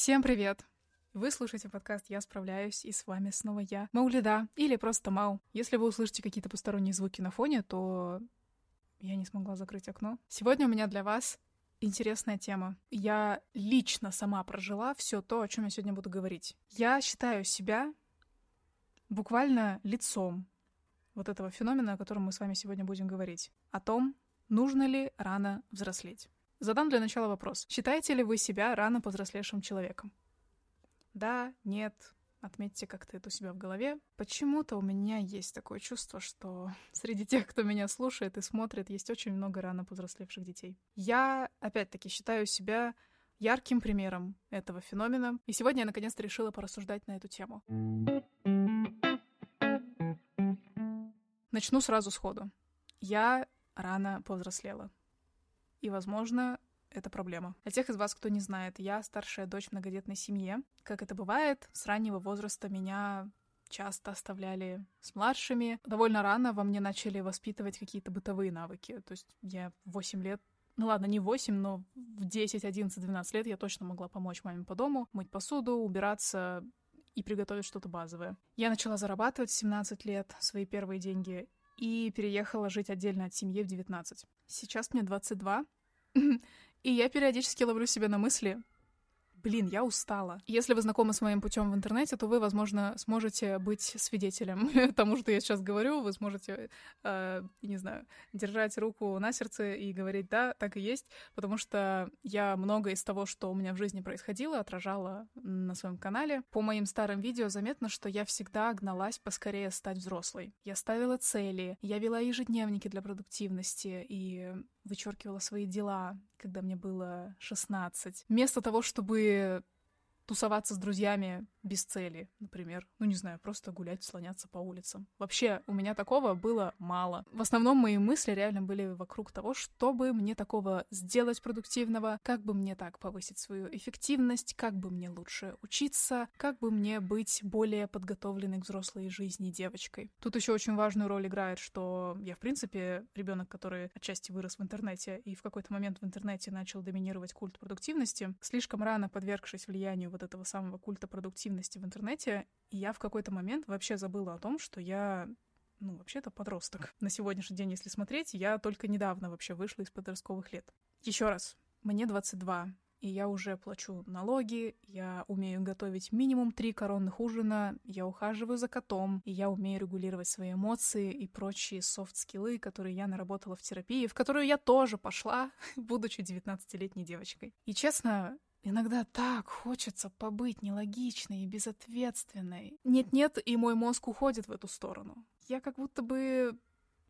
Всем привет! Вы слушаете подкаст «Я справляюсь», и с вами снова я, Маулида, или просто Мау. Если вы услышите какие-то посторонние звуки на фоне, то я не смогла закрыть окно. Сегодня у меня для вас интересная тема. Я лично сама прожила все то, о чем я сегодня буду говорить. Я считаю себя буквально лицом вот этого феномена, о котором мы с вами сегодня будем говорить. О том, нужно ли рано взрослеть. Задам для начала вопрос. Считаете ли вы себя рано повзрослевшим человеком? Да, нет, отметьте как-то это у себя в голове. Почему-то у меня есть такое чувство, что среди тех, кто меня слушает и смотрит, есть очень много рано повзрослевших детей. Я, опять-таки, считаю себя ярким примером этого феномена, и сегодня я наконец-то решила порассуждать на эту тему. Начну сразу сходу. Я рано повзрослела. И, возможно, это проблема. Для тех из вас, кто не знает, я старшая дочь многодетной семьи. Как это бывает, с раннего возраста меня часто оставляли с младшими. Довольно рано во мне начали воспитывать какие-то бытовые навыки. То есть я в 8 лет ну ладно, не 8, но в 10, 11, 12 лет я точно могла помочь маме по дому, мыть посуду, убираться и приготовить что-то базовое. Я начала зарабатывать в 17 лет свои первые деньги и переехала жить отдельно от семьи в 19. Сейчас мне 22, и я периодически ловлю себя на мысли, блин, я устала. Если вы знакомы с моим путем в интернете, то вы, возможно, сможете быть свидетелем тому, что я сейчас говорю. Вы сможете, э, не знаю, держать руку на сердце и говорить, да, так и есть, потому что я много из того, что у меня в жизни происходило, отражала на своем канале. По моим старым видео заметно, что я всегда гналась поскорее стать взрослой. Я ставила цели, я вела ежедневники для продуктивности и вычеркивала свои дела, когда мне было 16. Вместо того, чтобы тусоваться с друзьями без цели, например. Ну, не знаю, просто гулять, слоняться по улицам. Вообще, у меня такого было мало. В основном мои мысли реально были вокруг того, чтобы мне такого сделать продуктивного, как бы мне так повысить свою эффективность, как бы мне лучше учиться, как бы мне быть более подготовленной к взрослой жизни девочкой. Тут еще очень важную роль играет, что я, в принципе, ребенок, который отчасти вырос в интернете и в какой-то момент в интернете начал доминировать культ продуктивности, слишком рано подвергшись влиянию вот этого самого культа продуктивности в интернете, я в какой-то момент вообще забыла о том, что я ну, вообще-то подросток. На сегодняшний день, если смотреть, я только недавно вообще вышла из подростковых лет. Еще раз, мне 22, и я уже плачу налоги, я умею готовить минимум три коронных ужина, я ухаживаю за котом, и я умею регулировать свои эмоции и прочие софт-скиллы, которые я наработала в терапии, в которую я тоже пошла, будучи 19-летней девочкой. И честно, Иногда так хочется побыть нелогичной и безответственной. Нет-нет, и мой мозг уходит в эту сторону. Я как будто бы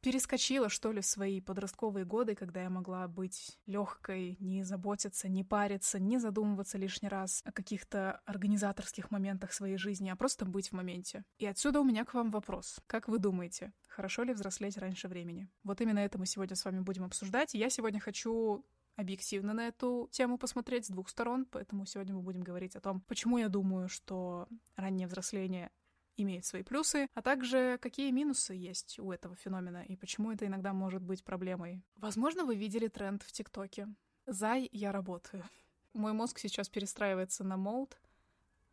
перескочила, что ли, в свои подростковые годы, когда я могла быть легкой, не заботиться, не париться, не задумываться лишний раз о каких-то организаторских моментах своей жизни, а просто быть в моменте. И отсюда у меня к вам вопрос. Как вы думаете, хорошо ли взрослеть раньше времени? Вот именно это мы сегодня с вами будем обсуждать. Я сегодня хочу объективно на эту тему посмотреть с двух сторон, поэтому сегодня мы будем говорить о том, почему я думаю, что раннее взросление имеет свои плюсы, а также какие минусы есть у этого феномена и почему это иногда может быть проблемой. Возможно, вы видели тренд в ТикТоке. «Зай, я работаю». Мой мозг сейчас перестраивается на молд,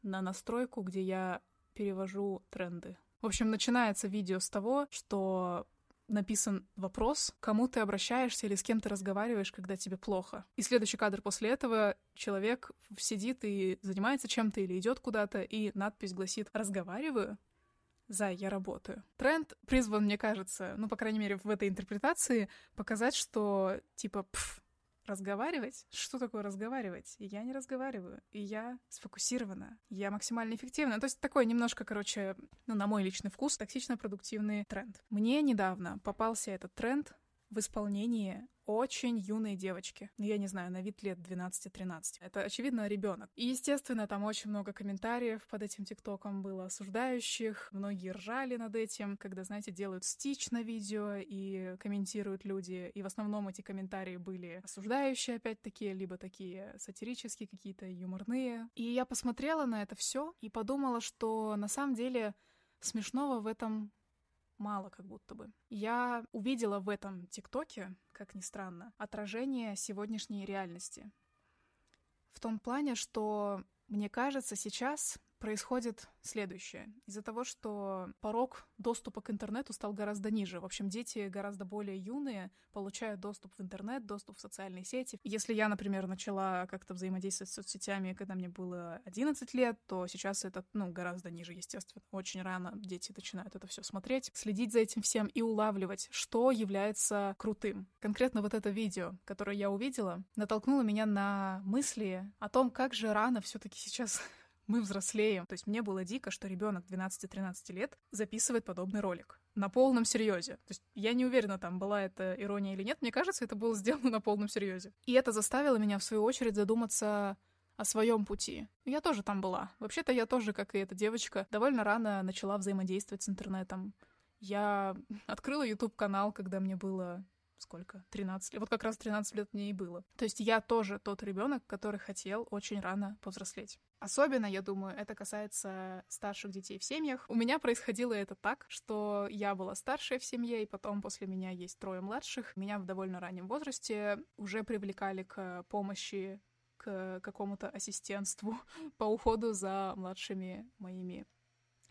на настройку, где я перевожу тренды. В общем, начинается видео с того, что написан вопрос, кому ты обращаешься или с кем ты разговариваешь, когда тебе плохо. И следующий кадр после этого человек сидит и занимается чем-то или идет куда-то, и надпись гласит «Разговариваю?» за «я работаю». Тренд призван, мне кажется, ну, по крайней мере, в этой интерпретации, показать, что, типа, пф, разговаривать? Что такое разговаривать? И я не разговариваю, и я сфокусирована, я максимально эффективна. То есть такой немножко, короче, ну, на мой личный вкус, токсично-продуктивный тренд. Мне недавно попался этот тренд в исполнении очень юные девочки. Ну, я не знаю, на вид лет 12-13. Это, очевидно, ребенок. И, естественно, там очень много комментариев под этим тиктоком было осуждающих. Многие ржали над этим, когда, знаете, делают стич на видео и комментируют люди. И в основном эти комментарии были осуждающие, опять-таки, либо такие сатирические, какие-то юморные. И я посмотрела на это все и подумала, что на самом деле смешного в этом мало как будто бы. Я увидела в этом ТикТоке, как ни странно, отражение сегодняшней реальности. В том плане, что Мне кажется, сейчас происходит следующее. Из-за того, что порог доступа к интернету стал гораздо ниже. В общем, дети гораздо более юные получают доступ в интернет, доступ в социальные сети. Если я, например, начала как-то взаимодействовать с соцсетями, когда мне было 11 лет, то сейчас это, ну, гораздо ниже, естественно. Очень рано дети начинают это все смотреть, следить за этим всем и улавливать, что является крутым. Конкретно вот это видео, которое я увидела, натолкнуло меня на мысли о том, как же рано все-таки сейчас мы взрослеем. То есть мне было дико, что ребенок 12-13 лет записывает подобный ролик на полном серьезе. То есть я не уверена, там была это ирония или нет. Мне кажется, это было сделано на полном серьезе. И это заставило меня, в свою очередь, задуматься о своем пути. Я тоже там была. Вообще-то я тоже, как и эта девочка, довольно рано начала взаимодействовать с интернетом. Я открыла YouTube-канал, когда мне было сколько? 13 лет. Вот как раз 13 лет мне и было. То есть я тоже тот ребенок, который хотел очень рано повзрослеть. Особенно, я думаю, это касается старших детей в семьях. У меня происходило это так, что я была старшая в семье, и потом после меня есть трое младших. Меня в довольно раннем возрасте уже привлекали к помощи к какому-то ассистентству по уходу за младшими моими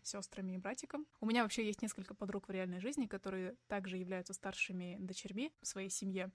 сестрами и братиком. У меня вообще есть несколько подруг в реальной жизни, которые также являются старшими дочерьми в своей семье.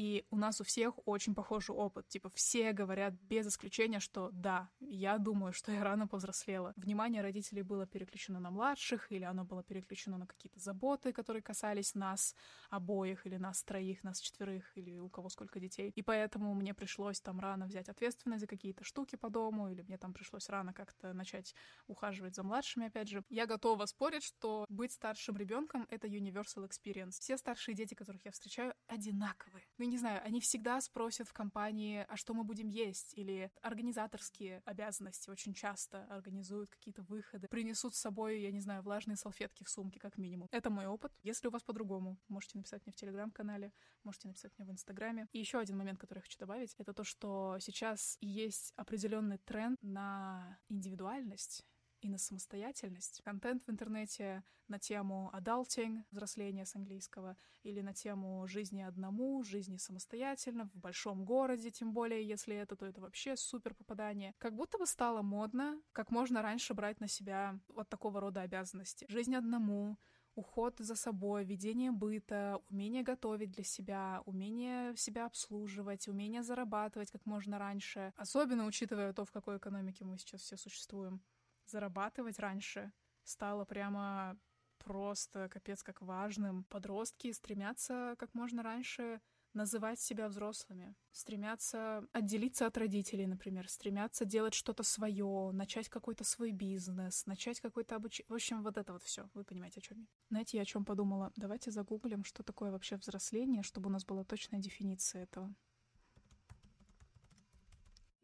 И у нас у всех очень похожий опыт. Типа все говорят без исключения, что да, я думаю, что я рано повзрослела. Внимание родителей было переключено на младших, или оно было переключено на какие-то заботы, которые касались нас обоих, или нас троих, нас четверых, или у кого сколько детей. И поэтому мне пришлось там рано взять ответственность за какие-то штуки по дому, или мне там пришлось рано как-то начать ухаживать за младшими, опять же. Я готова спорить, что быть старшим ребенком — это universal experience. Все старшие дети, которых я встречаю, одинаковые. Ну, не знаю, они всегда спросят в компании, а что мы будем есть, или организаторские обязанности очень часто организуют какие-то выходы, принесут с собой, я не знаю, влажные салфетки в сумке, как минимум. Это мой опыт. Если у вас по-другому, можете написать мне в Телеграм-канале, можете написать мне в Инстаграме. И еще один момент, который я хочу добавить, это то, что сейчас есть определенный тренд на индивидуальность и на самостоятельность. Контент в интернете на тему adulting, взросление с английского, или на тему жизни одному, жизни самостоятельно, в большом городе, тем более, если это, то это вообще супер попадание. Как будто бы стало модно, как можно раньше брать на себя вот такого рода обязанности. Жизнь одному, уход за собой, ведение быта, умение готовить для себя, умение себя обслуживать, умение зарабатывать как можно раньше. Особенно учитывая то, в какой экономике мы сейчас все существуем зарабатывать раньше стало прямо просто капец как важным. Подростки стремятся как можно раньше называть себя взрослыми, стремятся отделиться от родителей, например, стремятся делать что-то свое, начать какой-то свой бизнес, начать какой-то обучение. В общем, вот это вот все. Вы понимаете, о чем я. Знаете, я о чем подумала? Давайте загуглим, что такое вообще взросление, чтобы у нас была точная дефиниция этого.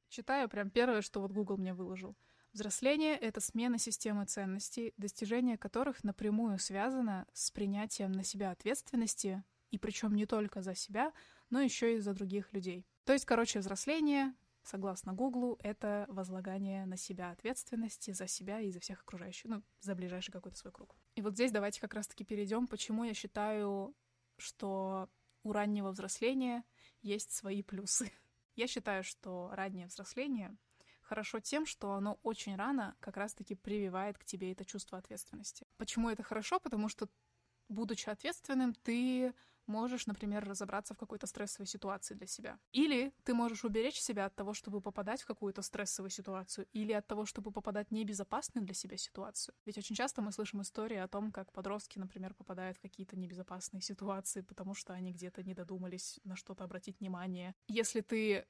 Читаю прям первое, что вот Google мне выложил. Взросление — это смена системы ценностей, достижение которых напрямую связано с принятием на себя ответственности, и причем не только за себя, но еще и за других людей. То есть, короче, взросление, согласно Гуглу, это возлагание на себя ответственности за себя и за всех окружающих, ну, за ближайший какой-то свой круг. И вот здесь давайте как раз-таки перейдем, почему я считаю, что у раннего взросления есть свои плюсы. Я считаю, что раннее взросление хорошо тем, что оно очень рано как раз-таки прививает к тебе это чувство ответственности. Почему это хорошо? Потому что, будучи ответственным, ты можешь, например, разобраться в какой-то стрессовой ситуации для себя. Или ты можешь уберечь себя от того, чтобы попадать в какую-то стрессовую ситуацию, или от того, чтобы попадать в небезопасную для себя ситуацию. Ведь очень часто мы слышим истории о том, как подростки, например, попадают в какие-то небезопасные ситуации, потому что они где-то не додумались на что-то обратить внимание. Если ты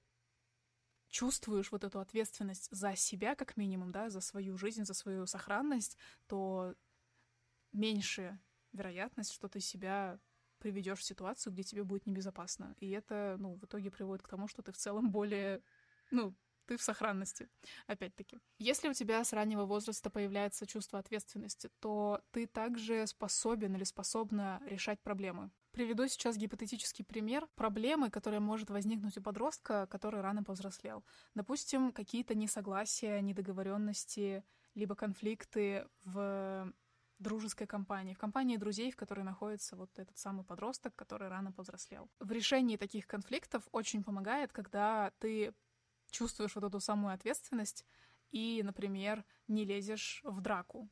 чувствуешь вот эту ответственность за себя, как минимум, да, за свою жизнь, за свою сохранность, то меньше вероятность, что ты себя приведешь в ситуацию, где тебе будет небезопасно. И это, ну, в итоге приводит к тому, что ты в целом более, ну, ты в сохранности, опять-таки. Если у тебя с раннего возраста появляется чувство ответственности, то ты также способен или способна решать проблемы. Приведу сейчас гипотетический пример проблемы, которая может возникнуть у подростка, который рано повзрослел. Допустим, какие-то несогласия, недоговоренности, либо конфликты в дружеской компании, в компании друзей, в которой находится вот этот самый подросток, который рано повзрослел. В решении таких конфликтов очень помогает, когда ты чувствуешь вот эту самую ответственность и, например, не лезешь в драку.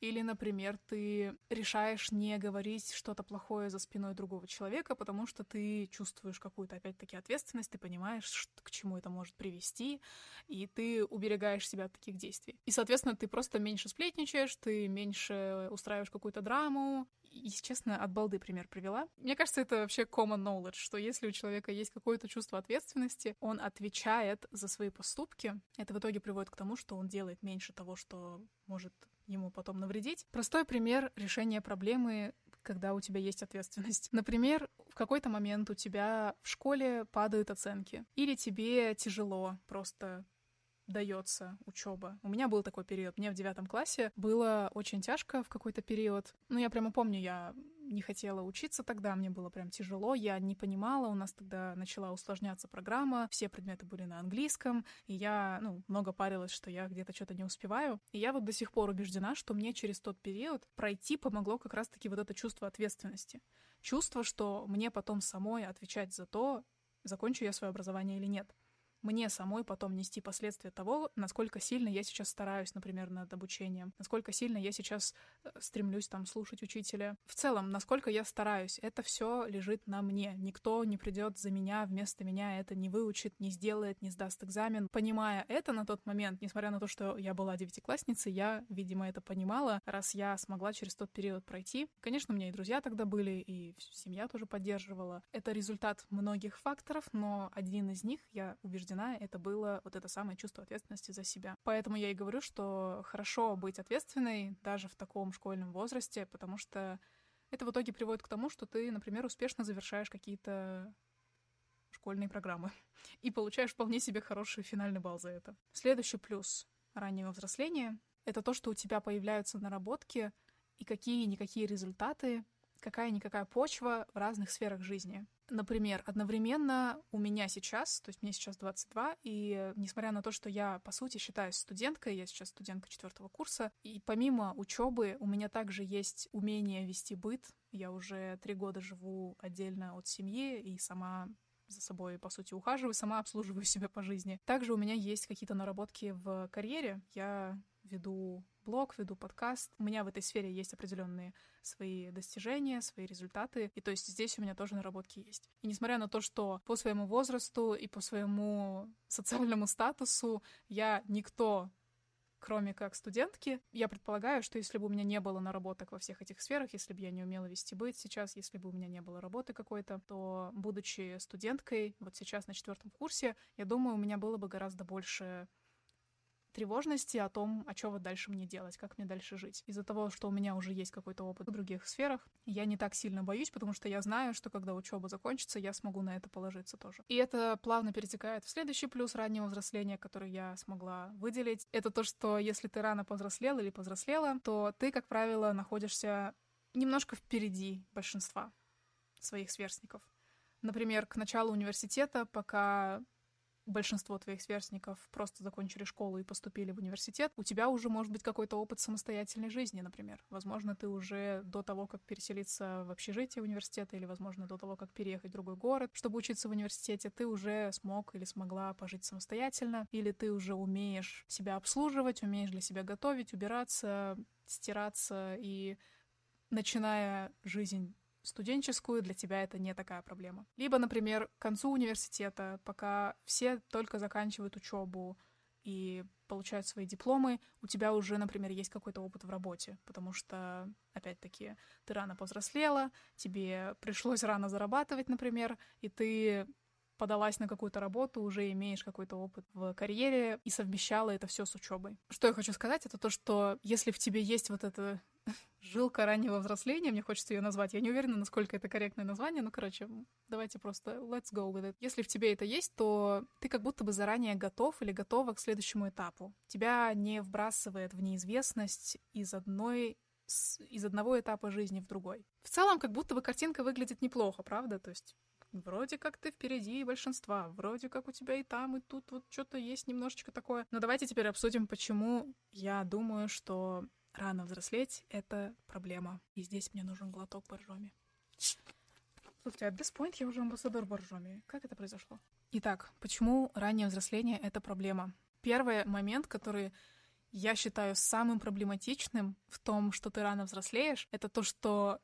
Или, например, ты решаешь не говорить что-то плохое за спиной другого человека, потому что ты чувствуешь какую-то, опять-таки, ответственность, ты понимаешь, что, к чему это может привести, и ты уберегаешь себя от таких действий. И, соответственно, ты просто меньше сплетничаешь, ты меньше устраиваешь какую-то драму, если честно, от балды пример привела. Мне кажется, это вообще common knowledge, что если у человека есть какое-то чувство ответственности, он отвечает за свои поступки. Это в итоге приводит к тому, что он делает меньше того, что может ему потом навредить. Простой пример решения проблемы когда у тебя есть ответственность. Например, в какой-то момент у тебя в школе падают оценки, или тебе тяжело просто дается учеба. У меня был такой период. Мне в девятом классе было очень тяжко в какой-то период. Ну, я прямо помню, я не хотела учиться тогда, мне было прям тяжело, я не понимала, у нас тогда начала усложняться программа, все предметы были на английском, и я, ну, много парилась, что я где-то что-то не успеваю. И я вот до сих пор убеждена, что мне через тот период пройти помогло как раз-таки вот это чувство ответственности. Чувство, что мне потом самой отвечать за то, закончу я свое образование или нет мне самой потом нести последствия того, насколько сильно я сейчас стараюсь, например, над обучением, насколько сильно я сейчас э, стремлюсь там слушать учителя. В целом, насколько я стараюсь, это все лежит на мне. Никто не придет за меня, вместо меня это не выучит, не сделает, не сдаст экзамен. Понимая это на тот момент, несмотря на то, что я была девятиклассницей, я, видимо, это понимала, раз я смогла через тот период пройти. Конечно, у меня и друзья тогда были, и семья тоже поддерживала. Это результат многих факторов, но один из них, я убеждена, убеждена, это было вот это самое чувство ответственности за себя. Поэтому я и говорю, что хорошо быть ответственной даже в таком школьном возрасте, потому что это в итоге приводит к тому, что ты, например, успешно завершаешь какие-то школьные программы и получаешь вполне себе хороший финальный балл за это. Следующий плюс раннего взросления — это то, что у тебя появляются наработки и какие-никакие результаты, какая-никакая почва в разных сферах жизни. Например, одновременно у меня сейчас, то есть мне сейчас 22, и несмотря на то, что я, по сути, считаюсь студенткой, я сейчас студентка четвертого курса, и помимо учебы у меня также есть умение вести быт. Я уже три года живу отдельно от семьи и сама за собой, по сути, ухаживаю, сама обслуживаю себя по жизни. Также у меня есть какие-то наработки в карьере. Я веду блог, веду подкаст. У меня в этой сфере есть определенные свои достижения, свои результаты. И то есть здесь у меня тоже наработки есть. И несмотря на то, что по своему возрасту и по своему социальному статусу я никто кроме как студентки. Я предполагаю, что если бы у меня не было наработок во всех этих сферах, если бы я не умела вести быть сейчас, если бы у меня не было работы какой-то, то, будучи студенткой, вот сейчас на четвертом курсе, я думаю, у меня было бы гораздо больше тревожности о том, а что вот дальше мне делать, как мне дальше жить. Из-за того, что у меня уже есть какой-то опыт в других сферах, я не так сильно боюсь, потому что я знаю, что когда учеба закончится, я смогу на это положиться тоже. И это плавно перетекает в следующий плюс раннего взросления, который я смогла выделить. Это то, что если ты рано повзрослел или повзрослела, то ты, как правило, находишься немножко впереди большинства своих сверстников. Например, к началу университета, пока большинство твоих сверстников просто закончили школу и поступили в университет, у тебя уже может быть какой-то опыт самостоятельной жизни, например. Возможно, ты уже до того, как переселиться в общежитие университета, или, возможно, до того, как переехать в другой город, чтобы учиться в университете, ты уже смог или смогла пожить самостоятельно, или ты уже умеешь себя обслуживать, умеешь для себя готовить, убираться, стираться и начиная жизнь студенческую, для тебя это не такая проблема. Либо, например, к концу университета, пока все только заканчивают учебу и получают свои дипломы, у тебя уже, например, есть какой-то опыт в работе, потому что, опять-таки, ты рано повзрослела, тебе пришлось рано зарабатывать, например, и ты подалась на какую-то работу, уже имеешь какой-то опыт в карьере и совмещала это все с учебой. Что я хочу сказать, это то, что если в тебе есть вот это жилка раннего взросления, мне хочется ее назвать. Я не уверена, насколько это корректное название, но, короче, давайте просто let's go with it. Если в тебе это есть, то ты как будто бы заранее готов или готова к следующему этапу. Тебя не вбрасывает в неизвестность из одной из одного этапа жизни в другой. В целом, как будто бы картинка выглядит неплохо, правда? То есть вроде как ты впереди большинства, вроде как у тебя и там, и тут вот что-то есть немножечко такое. Но давайте теперь обсудим, почему я думаю, что рано взрослеть — это проблема. И здесь мне нужен глоток боржоми. Слушайте, at this point я уже амбассадор боржоми. Как это произошло? Итак, почему раннее взросление — это проблема? Первый момент, который я считаю самым проблематичным в том, что ты рано взрослеешь, это то, что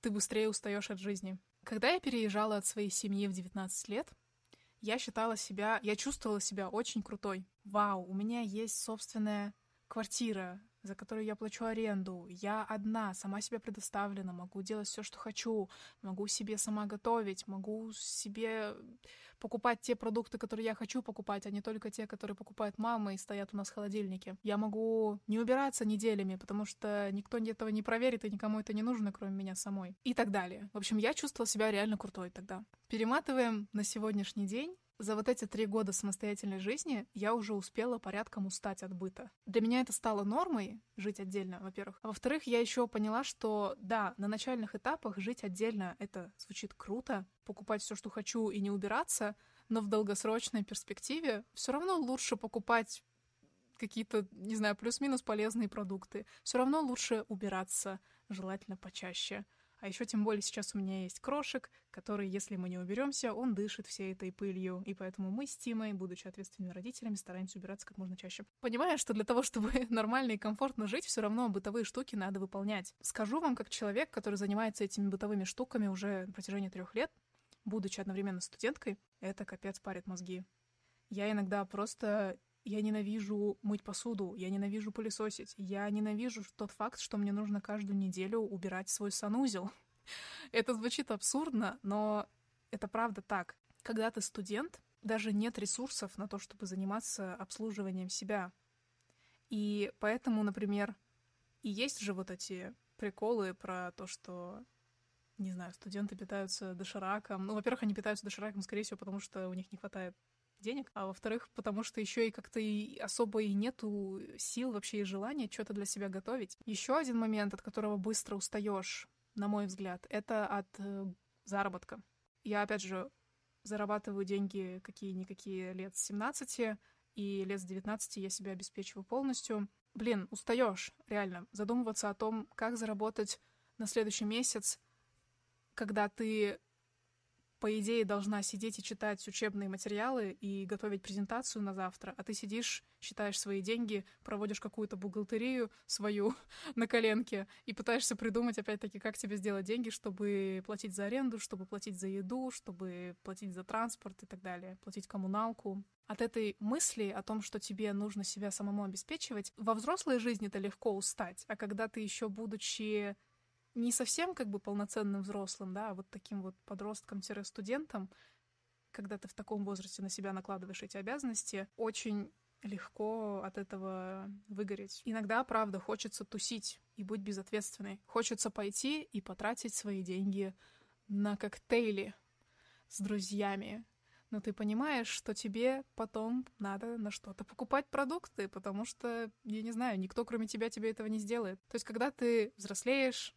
ты быстрее устаешь от жизни. Когда я переезжала от своей семьи в 19 лет, я считала себя, я чувствовала себя очень крутой. Вау, у меня есть собственная квартира, за которую я плачу аренду. Я одна, сама себе предоставлена, могу делать все, что хочу, могу себе сама готовить, могу себе покупать те продукты, которые я хочу покупать, а не только те, которые покупает мама и стоят у нас в холодильнике. Я могу не убираться неделями, потому что никто этого не проверит, и никому это не нужно, кроме меня самой. И так далее. В общем, я чувствовала себя реально крутой тогда. Перематываем на сегодняшний день. За вот эти три года самостоятельной жизни я уже успела порядком устать от быта. Для меня это стало нормой, жить отдельно, во-первых. А во-вторых, я еще поняла, что да, на начальных этапах жить отдельно это звучит круто, покупать все, что хочу и не убираться, но в долгосрочной перспективе все равно лучше покупать какие-то, не знаю, плюс-минус полезные продукты. Все равно лучше убираться, желательно почаще. А еще тем более сейчас у меня есть крошек, который, если мы не уберемся, он дышит всей этой пылью. И поэтому мы с Тимой, будучи ответственными родителями, стараемся убираться как можно чаще. Понимая, что для того, чтобы нормально и комфортно жить, все равно бытовые штуки надо выполнять. Скажу вам, как человек, который занимается этими бытовыми штуками уже на протяжении трех лет, будучи одновременно студенткой, это капец парит мозги. Я иногда просто я ненавижу мыть посуду, я ненавижу пылесосить, я ненавижу тот факт, что мне нужно каждую неделю убирать свой санузел. Это звучит абсурдно, но это правда так. Когда ты студент, даже нет ресурсов на то, чтобы заниматься обслуживанием себя. И поэтому, например, и есть же вот эти приколы про то, что не знаю, студенты питаются дошираком. Ну, во-первых, они питаются дошираком, скорее всего, потому что у них не хватает денег, а во-вторых, потому что еще и как-то и особо и нету сил вообще и желания что-то для себя готовить. Еще один момент, от которого быстро устаешь, на мой взгляд, это от э, заработка. Я, опять же, зарабатываю деньги какие-никакие лет с 17, и лет с 19 я себя обеспечиваю полностью. Блин, устаешь, реально, задумываться о том, как заработать на следующий месяц, когда ты по идее, должна сидеть и читать учебные материалы и готовить презентацию на завтра, а ты сидишь, считаешь свои деньги, проводишь какую-то бухгалтерию свою на коленке и пытаешься придумать, опять-таки, как тебе сделать деньги, чтобы платить за аренду, чтобы платить за еду, чтобы платить за транспорт и так далее, платить коммуналку. От этой мысли о том, что тебе нужно себя самому обеспечивать, во взрослой жизни это легко устать, а когда ты еще будучи не совсем как бы полноценным взрослым, да, а вот таким вот подростком-студентом, когда ты в таком возрасте на себя накладываешь эти обязанности, очень легко от этого выгореть. Иногда, правда, хочется тусить и быть безответственной. Хочется пойти и потратить свои деньги на коктейли с друзьями. Но ты понимаешь, что тебе потом надо на что-то покупать продукты, потому что, я не знаю, никто кроме тебя тебе этого не сделает. То есть, когда ты взрослеешь,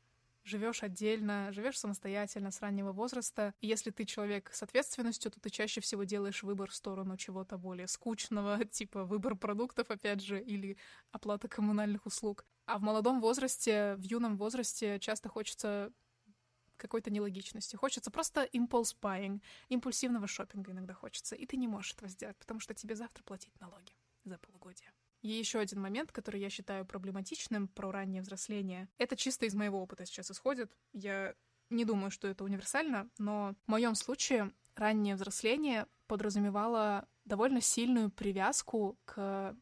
живешь отдельно, живешь самостоятельно с раннего возраста. И если ты человек с ответственностью, то ты чаще всего делаешь выбор в сторону чего-то более скучного, типа выбор продуктов, опять же, или оплата коммунальных услуг. А в молодом возрасте, в юном возрасте часто хочется какой-то нелогичности. Хочется просто импульс buying, импульсивного шопинга иногда хочется. И ты не можешь этого сделать, потому что тебе завтра платить налоги за полугодие. И еще один момент, который я считаю проблематичным про раннее взросление, это чисто из моего опыта сейчас исходит. Я не думаю, что это универсально, но в моем случае раннее взросление подразумевало довольно сильную привязку к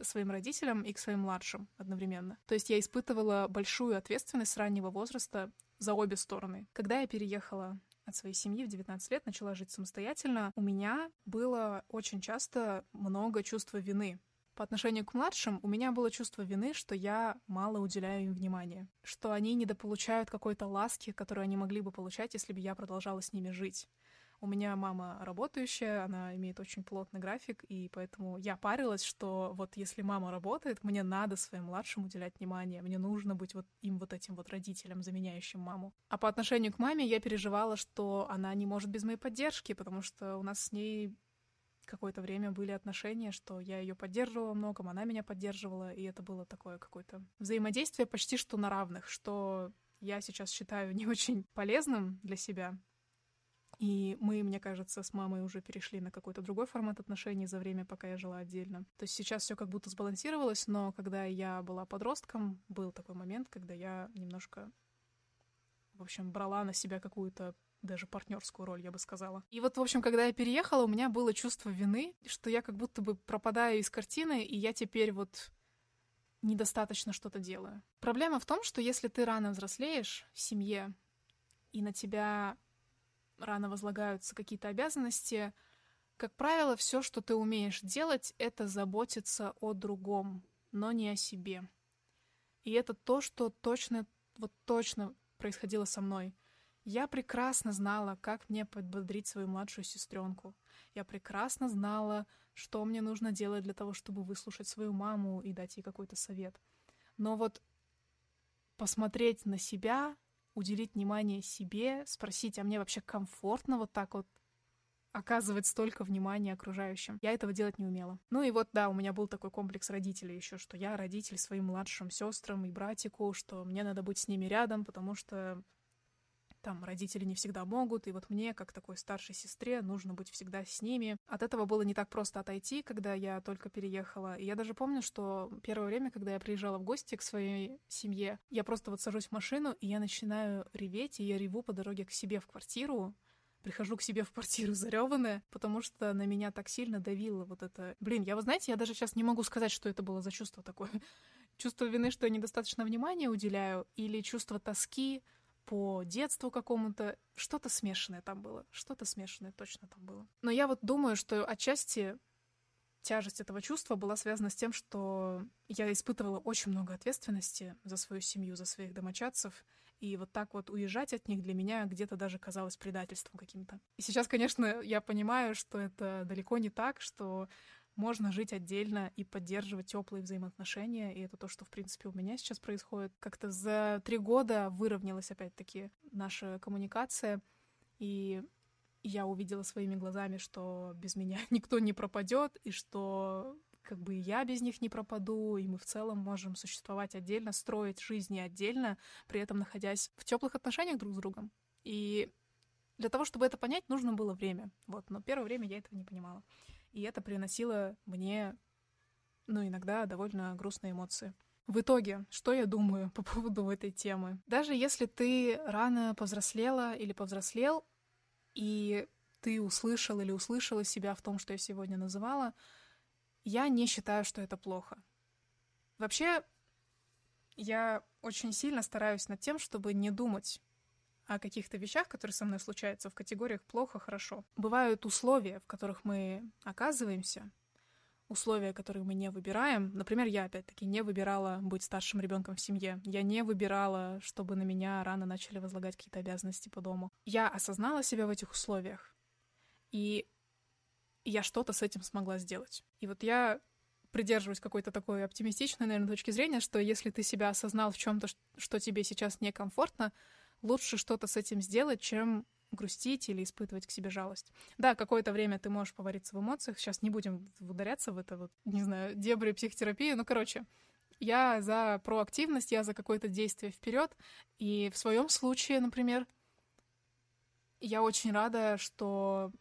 своим родителям и к своим младшим одновременно. То есть я испытывала большую ответственность с раннего возраста за обе стороны. Когда я переехала от своей семьи в 19 лет, начала жить самостоятельно, у меня было очень часто много чувства вины по отношению к младшим у меня было чувство вины, что я мало уделяю им внимания, что они недополучают какой-то ласки, которую они могли бы получать, если бы я продолжала с ними жить. У меня мама работающая, она имеет очень плотный график, и поэтому я парилась, что вот если мама работает, мне надо своим младшим уделять внимание, мне нужно быть вот им вот этим вот родителем, заменяющим маму. А по отношению к маме я переживала, что она не может без моей поддержки, потому что у нас с ней какое-то время были отношения, что я ее поддерживала многом, она меня поддерживала, и это было такое какое-то взаимодействие почти что на равных, что я сейчас считаю не очень полезным для себя. И мы, мне кажется, с мамой уже перешли на какой-то другой формат отношений за время, пока я жила отдельно. То есть сейчас все как будто сбалансировалось, но когда я была подростком, был такой момент, когда я немножко, в общем, брала на себя какую-то даже партнерскую роль, я бы сказала. И вот, в общем, когда я переехала, у меня было чувство вины, что я как будто бы пропадаю из картины, и я теперь вот недостаточно что-то делаю. Проблема в том, что если ты рано взрослеешь в семье, и на тебя рано возлагаются какие-то обязанности, как правило, все, что ты умеешь делать, это заботиться о другом, но не о себе. И это то, что точно, вот точно происходило со мной. Я прекрасно знала, как мне подбодрить свою младшую сестренку. Я прекрасно знала, что мне нужно делать для того, чтобы выслушать свою маму и дать ей какой-то совет. Но вот посмотреть на себя уделить внимание себе, спросить, а мне вообще комфортно вот так вот оказывать столько внимания окружающим. Я этого делать не умела. Ну и вот, да, у меня был такой комплекс родителей еще, что я родитель своим младшим сестрам и братику, что мне надо быть с ними рядом, потому что там родители не всегда могут, и вот мне, как такой старшей сестре, нужно быть всегда с ними. От этого было не так просто отойти, когда я только переехала. И я даже помню, что первое время, когда я приезжала в гости к своей семье, я просто вот сажусь в машину, и я начинаю реветь, и я реву по дороге к себе в квартиру, прихожу к себе в квартиру зареванная, потому что на меня так сильно давило вот это... Блин, я, вы знаете, я даже сейчас не могу сказать, что это было за чувство такое. Чувство вины, что я недостаточно внимания уделяю, или чувство тоски, по детству какому-то. Что-то смешанное там было. Что-то смешанное точно там было. Но я вот думаю, что отчасти тяжесть этого чувства была связана с тем, что я испытывала очень много ответственности за свою семью, за своих домочадцев, и вот так вот уезжать от них для меня где-то даже казалось предательством каким-то. И сейчас, конечно, я понимаю, что это далеко не так, что можно жить отдельно и поддерживать теплые взаимоотношения, и это то, что, в принципе, у меня сейчас происходит. Как-то за три года выровнялась, опять-таки, наша коммуникация, и я увидела своими глазами, что без меня никто не пропадет, и что как бы я без них не пропаду, и мы в целом можем существовать отдельно, строить жизни отдельно, при этом находясь в теплых отношениях друг с другом. И для того, чтобы это понять, нужно было время. Вот, но первое время я этого не понимала и это приносило мне, ну, иногда довольно грустные эмоции. В итоге, что я думаю по поводу этой темы? Даже если ты рано повзрослела или повзрослел, и ты услышал или услышала себя в том, что я сегодня называла, я не считаю, что это плохо. Вообще, я очень сильно стараюсь над тем, чтобы не думать о каких-то вещах, которые со мной случаются в категориях плохо, хорошо. Бывают условия, в которых мы оказываемся, условия, которые мы не выбираем. Например, я, опять-таки, не выбирала быть старшим ребенком в семье. Я не выбирала, чтобы на меня рано начали возлагать какие-то обязанности по дому. Я осознала себя в этих условиях, и я что-то с этим смогла сделать. И вот я придерживаюсь какой-то такой оптимистичной, наверное, точки зрения, что если ты себя осознал в чем-то, что тебе сейчас некомфортно, лучше что-то с этим сделать, чем грустить или испытывать к себе жалость. Да, какое-то время ты можешь повариться в эмоциях. Сейчас не будем ударяться в это вот, не знаю, дебри психотерапии. Ну, короче, я за проактивность, я за какое-то действие вперед. И в своем случае, например, я очень рада, что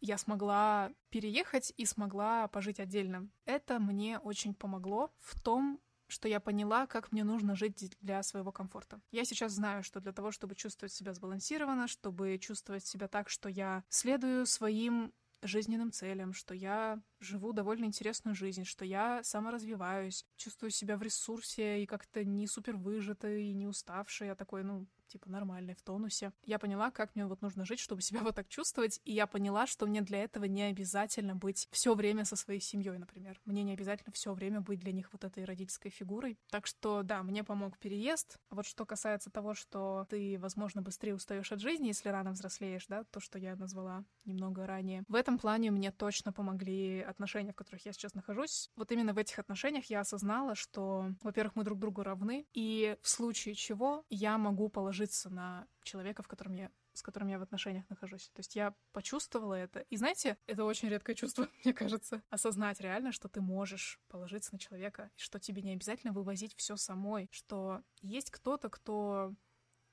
я смогла переехать и смогла пожить отдельно. Это мне очень помогло в том, что я поняла, как мне нужно жить для своего комфорта. Я сейчас знаю, что для того, чтобы чувствовать себя сбалансированно, чтобы чувствовать себя так, что я следую своим жизненным целям, что я живу довольно интересную жизнь, что я саморазвиваюсь, чувствую себя в ресурсе и как-то не супер и не уставшей, а такой, ну, типа нормальной, в тонусе. Я поняла, как мне вот нужно жить, чтобы себя вот так чувствовать, и я поняла, что мне для этого не обязательно быть все время со своей семьей, например. Мне не обязательно все время быть для них вот этой родительской фигурой. Так что, да, мне помог переезд. Вот что касается того, что ты, возможно, быстрее устаешь от жизни, если рано взрослеешь, да, то, что я назвала немного ранее. В этом плане мне точно помогли отношения, в которых я сейчас нахожусь. Вот именно в этих отношениях я осознала, что, во-первых, мы друг другу равны, и в случае чего я могу положить положиться на человека, в котором я с которым я в отношениях нахожусь. То есть я почувствовала это. И знаете, это очень редкое чувство, мне кажется. Осознать реально, что ты можешь положиться на человека, что тебе не обязательно вывозить все самой, что есть кто-то, кто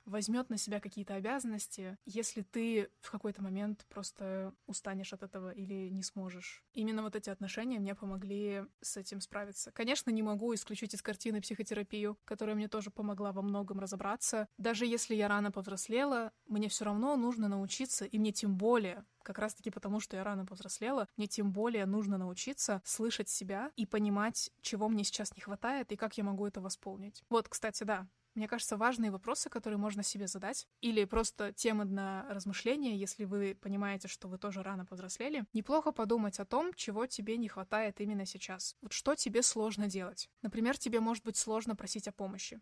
возьмет на себя какие-то обязанности, если ты в какой-то момент просто устанешь от этого или не сможешь. Именно вот эти отношения мне помогли с этим справиться. Конечно, не могу исключить из картины психотерапию, которая мне тоже помогла во многом разобраться. Даже если я рано повзрослела, мне все равно нужно научиться, и мне тем более как раз-таки потому, что я рано повзрослела, мне тем более нужно научиться слышать себя и понимать, чего мне сейчас не хватает и как я могу это восполнить. Вот, кстати, да, мне кажется, важные вопросы, которые можно себе задать, или просто темы на размышления, если вы понимаете, что вы тоже рано повзрослели, неплохо подумать о том, чего тебе не хватает именно сейчас. Вот что тебе сложно делать. Например, тебе может быть сложно просить о помощи.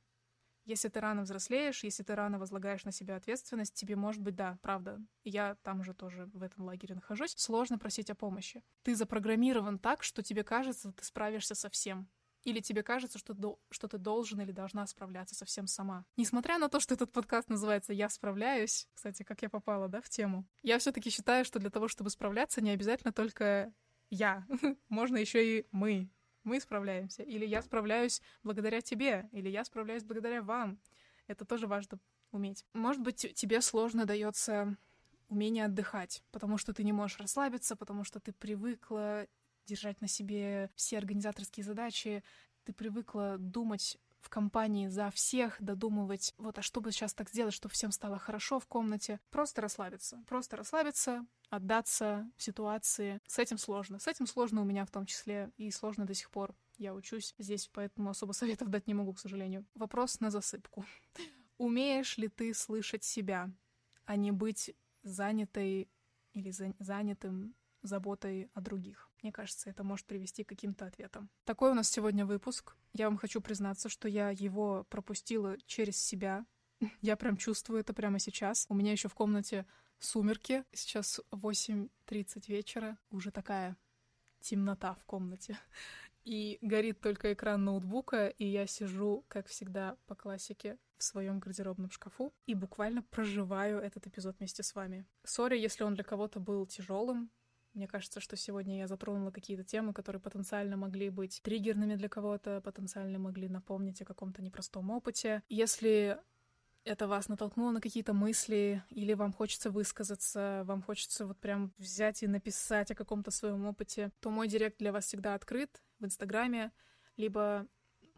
Если ты рано взрослеешь, если ты рано возлагаешь на себя ответственность, тебе может быть, да, правда, я там же тоже в этом лагере нахожусь, сложно просить о помощи. Ты запрограммирован так, что тебе кажется, ты справишься со всем. Или тебе кажется, что, что ты должен или должна справляться совсем сама. Несмотря на то, что этот подкаст называется «Я справляюсь», кстати, как я попала, да, в тему, я все таки считаю, что для того, чтобы справляться, не обязательно только я. Можно еще и мы. Мы справляемся. Или я справляюсь благодаря тебе, или я справляюсь благодаря вам. Это тоже важно уметь. Может быть, тебе сложно дается умение отдыхать, потому что ты не можешь расслабиться, потому что ты привыкла держать на себе все организаторские задачи, ты привыкла думать в компании за всех, додумывать, вот, а что бы сейчас так сделать, чтобы всем стало хорошо в комнате. Просто расслабиться. Просто расслабиться, отдаться ситуации. С этим сложно. С этим сложно у меня в том числе, и сложно до сих пор. Я учусь здесь, поэтому особо советов дать не могу, к сожалению. Вопрос на засыпку. Умеешь ли ты слышать себя, а не быть занятой или занятым заботой о других. Мне кажется, это может привести к каким-то ответам. Такой у нас сегодня выпуск. Я вам хочу признаться, что я его пропустила через себя. Я прям чувствую это прямо сейчас. У меня еще в комнате сумерки. Сейчас 8.30 вечера. Уже такая темнота в комнате. И горит только экран ноутбука, и я сижу, как всегда, по классике в своем гардеробном шкафу и буквально проживаю этот эпизод вместе с вами. Сори, если он для кого-то был тяжелым, мне кажется, что сегодня я затронула какие-то темы, которые потенциально могли быть триггерными для кого-то, потенциально могли напомнить о каком-то непростом опыте. Если это вас натолкнуло на какие-то мысли, или вам хочется высказаться, вам хочется вот прям взять и написать о каком-то своем опыте, то мой директ для вас всегда открыт в Инстаграме, либо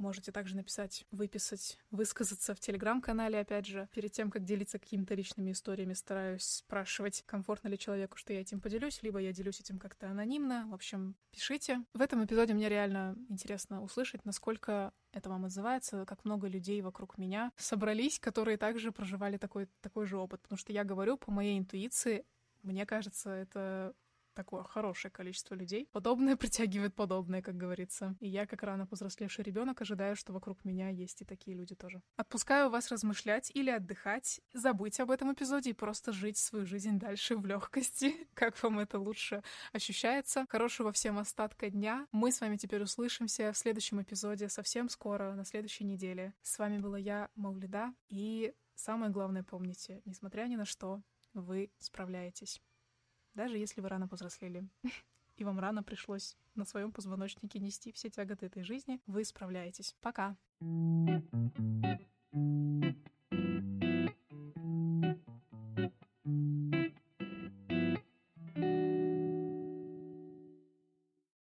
Можете также написать, выписать, высказаться в телеграм-канале, опять же. Перед тем, как делиться какими-то личными историями, стараюсь спрашивать, комфортно ли человеку, что я этим поделюсь, либо я делюсь этим как-то анонимно. В общем, пишите. В этом эпизоде мне реально интересно услышать, насколько это вам отзывается, как много людей вокруг меня собрались, которые также проживали такой, такой же опыт. Потому что я говорю по моей интуиции, мне кажется, это такое хорошее количество людей. Подобное притягивает подобное, как говорится. И я, как рано повзрослевший ребенок, ожидаю, что вокруг меня есть и такие люди тоже. Отпускаю вас размышлять или отдыхать, забыть об этом эпизоде и просто жить свою жизнь дальше в легкости, как вам это лучше ощущается. Хорошего всем остатка дня. Мы с вами теперь услышимся в следующем эпизоде совсем скоро, на следующей неделе. С вами была я, Маулида, и самое главное помните, несмотря ни на что, вы справляетесь даже если вы рано повзрослели, и вам рано пришлось на своем позвоночнике нести все тяготы этой жизни, вы справляетесь. Пока! thank you